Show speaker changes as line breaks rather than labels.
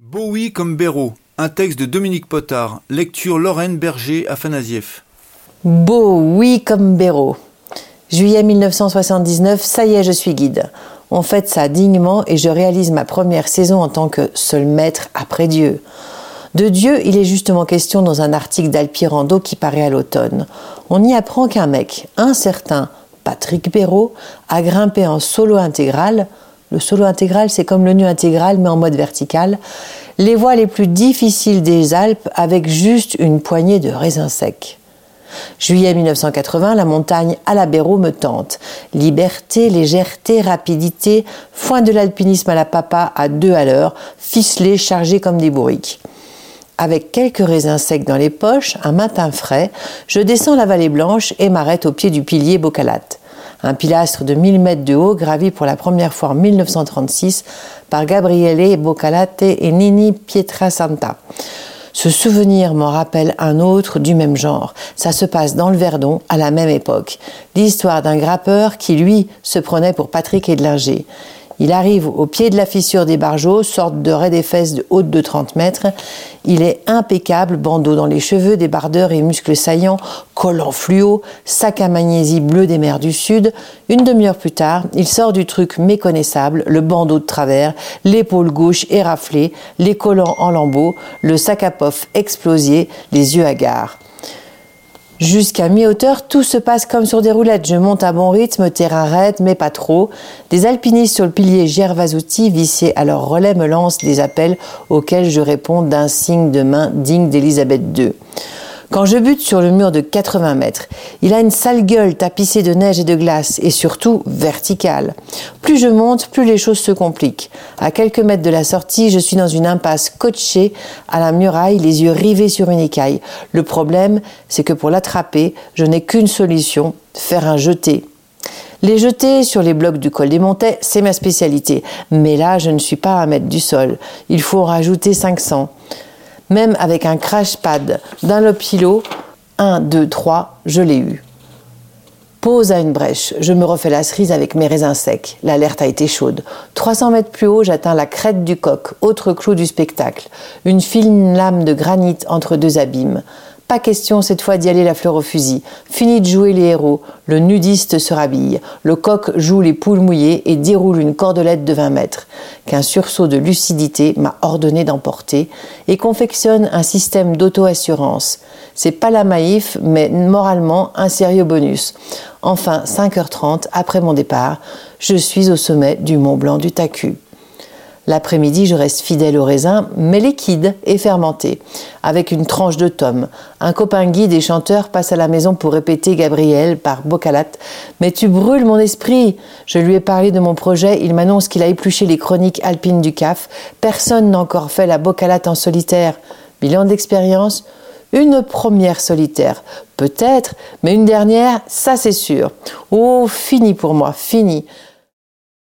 Bowie comme Béraud, un texte de Dominique Potard, lecture Lorraine Berger Afanasieff.
Bowie comme Béraud. Juillet 1979, ça y est, je suis guide. On fête ça dignement et je réalise ma première saison en tant que seul maître après Dieu. De Dieu, il est justement question dans un article d'Alpirando qui paraît à l'automne. On y apprend qu'un mec, un certain Patrick Béraud, a grimpé en solo intégral. Le solo intégral, c'est comme le nu intégral, mais en mode vertical. Les voies les plus difficiles des Alpes avec juste une poignée de raisins secs. Juillet 1980, la montagne à la me tente. Liberté, légèreté, rapidité, foin de l'alpinisme à la papa à deux à l'heure, ficelé, chargé comme des bourriques. Avec quelques raisins secs dans les poches, un matin frais, je descends la vallée blanche et m'arrête au pied du pilier Bocalate. Un pilastre de 1000 mètres de haut gravi pour la première fois en 1936 par Gabriele Bocalate et Nini Pietrasanta. Ce souvenir m'en rappelle un autre du même genre. Ça se passe dans le Verdon à la même époque. L'histoire d'un grappeur qui, lui, se prenait pour Patrick Edlinger. Il arrive au pied de la fissure des bargeaux, sorte de raie des fesses de haute de 30 mètres. Il est impeccable, bandeau dans les cheveux, débardeur et muscles saillants, collant fluo, sac à magnésie bleu des mers du Sud. Une demi-heure plus tard, il sort du truc méconnaissable, le bandeau de travers, l'épaule gauche éraflée, les collants en lambeaux, le sac à pof explosé, les yeux hagards. Jusqu'à mi-hauteur, tout se passe comme sur des roulettes. Je monte à bon rythme, terrain raide, mais pas trop. Des alpinistes sur le pilier Gervasouti, vissés à leur relais, me lancent des appels auxquels je réponds d'un signe de main digne d'Élisabeth II. Quand je bute sur le mur de 80 mètres, il a une sale gueule tapissée de neige et de glace et surtout verticale. Plus je monte, plus les choses se compliquent. À quelques mètres de la sortie, je suis dans une impasse coachée à la muraille, les yeux rivés sur une écaille. Le problème, c'est que pour l'attraper, je n'ai qu'une solution, faire un jeté. Les jeter sur les blocs du col des Montets, c'est ma spécialité. Mais là, je ne suis pas à mètre du sol. Il faut en rajouter 500 même avec un crash pad d'un lopilo, 1, 2, 3, je l'ai eu. Pause à une brèche, je me refais la cerise avec mes raisins secs. L'alerte a été chaude. 300 mètres plus haut, j'atteins la crête du coq, autre clou du spectacle. Une fine lame de granit entre deux abîmes. Pas question cette fois d'y aller la fleur au fusil. Fini de jouer les héros. Le nudiste se rhabille. Le coq joue les poules mouillées et déroule une cordelette de 20 mètres. Qu'un sursaut de lucidité m'a ordonné d'emporter et confectionne un système d'auto-assurance. C'est pas la maïf, mais moralement un sérieux bonus. Enfin, 5h30 après mon départ, je suis au sommet du Mont Blanc du Tacu. L'après-midi, je reste fidèle au raisin, mais liquide et fermenté, avec une tranche de tome. Un copain guide et chanteur passe à la maison pour répéter Gabriel par Bocalate. Mais tu brûles mon esprit Je lui ai parlé de mon projet, il m'annonce qu'il a épluché les chroniques alpines du CAF. Personne n'a encore fait la Bocalate en solitaire. Bilan d'expérience une première solitaire, peut-être, mais une dernière, ça c'est sûr. Oh, fini pour moi, fini.